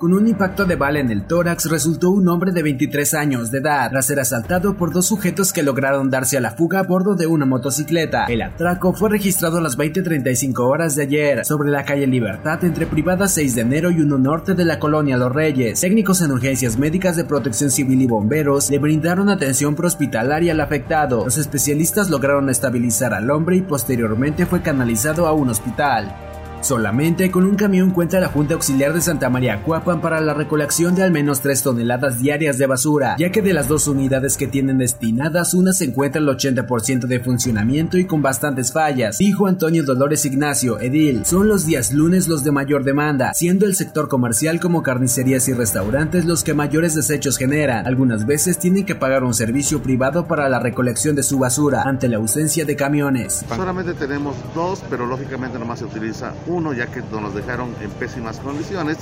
Con un impacto de bala en el tórax resultó un hombre de 23 años de edad tras ser asaltado por dos sujetos que lograron darse a la fuga a bordo de una motocicleta. El atraco fue registrado a las 20:35 horas de ayer sobre la calle Libertad entre Privada 6 de enero y 1 norte de la colonia Los Reyes. Técnicos en urgencias médicas de protección civil y bomberos le brindaron atención prehospitalaria al afectado. Los especialistas lograron estabilizar al hombre y posteriormente fue canalizado a un hospital. Solamente con un camión cuenta la Junta Auxiliar de Santa María Cuapan para la recolección de al menos 3 toneladas diarias de basura, ya que de las dos unidades que tienen destinadas, una se encuentra el 80% de funcionamiento y con bastantes fallas, dijo Antonio Dolores Ignacio, Edil. Son los días lunes los de mayor demanda, siendo el sector comercial como carnicerías y restaurantes los que mayores desechos generan. Algunas veces tienen que pagar un servicio privado para la recolección de su basura ante la ausencia de camiones. Solamente tenemos dos, pero lógicamente nomás se utiliza uno, ya que nos dejaron en pésimas condiciones.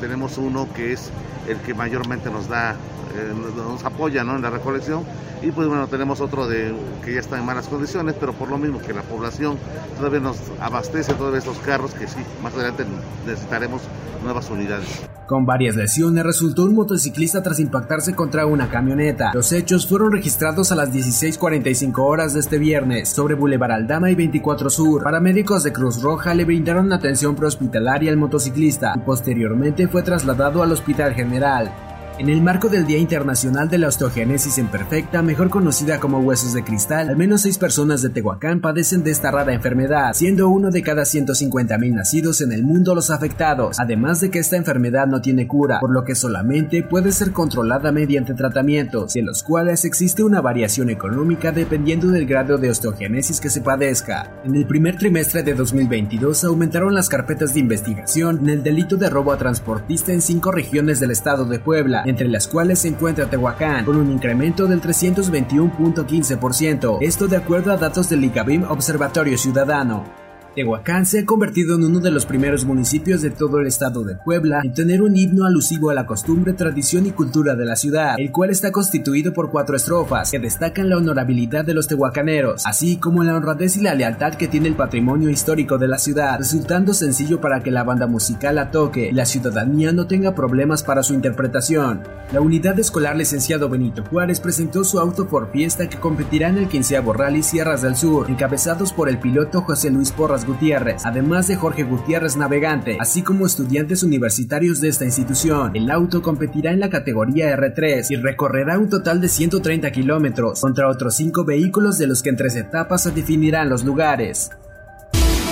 Tenemos uno que es el que mayormente nos da, eh, nos apoya ¿no? en la recolección. Y pues bueno, tenemos otro de, que ya está en malas condiciones, pero por lo mismo que la población todavía nos abastece todos estos carros, que sí, más adelante necesitaremos nuevas unidades. Con varias lesiones resultó un motociclista tras impactarse contra una camioneta. Los hechos fueron registrados a las 16:45 horas de este viernes sobre Boulevard Aldama y 24 Sur. Paramédicos de Cruz Roja le brindaron atención prehospitalaria al motociclista y posteriormente fue trasladado al Hospital General. En el marco del Día Internacional de la Osteogénesis Imperfecta, mejor conocida como huesos de cristal, al menos seis personas de Tehuacán padecen de esta rara enfermedad, siendo uno de cada 150.000 nacidos en el mundo los afectados, además de que esta enfermedad no tiene cura, por lo que solamente puede ser controlada mediante tratamientos, de los cuales existe una variación económica dependiendo del grado de osteogénesis que se padezca. En el primer trimestre de 2022 aumentaron las carpetas de investigación en el delito de robo a transportista en cinco regiones del estado de Puebla, entre las cuales se encuentra Tehuacán, con un incremento del 321.15%, esto de acuerdo a datos del ICABIM Observatorio Ciudadano. Tehuacán se ha convertido en uno de los primeros municipios de todo el estado de Puebla en tener un himno alusivo a la costumbre, tradición y cultura de la ciudad, el cual está constituido por cuatro estrofas que destacan la honorabilidad de los tehuacaneros, así como la honradez y la lealtad que tiene el patrimonio histórico de la ciudad, resultando sencillo para que la banda musical la toque y la ciudadanía no tenga problemas para su interpretación. La unidad escolar licenciado Benito Juárez presentó su auto por fiesta que competirá en el 15 Rally Sierras del Sur, encabezados por el piloto José Luis Porras Gutiérrez, además de Jorge Gutiérrez Navegante, así como estudiantes universitarios de esta institución. El auto competirá en la categoría R3 y recorrerá un total de 130 kilómetros contra otros cinco vehículos de los que en tres etapas se definirán los lugares.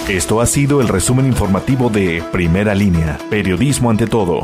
Esto ha sido el resumen informativo de Primera Línea, Periodismo ante todo.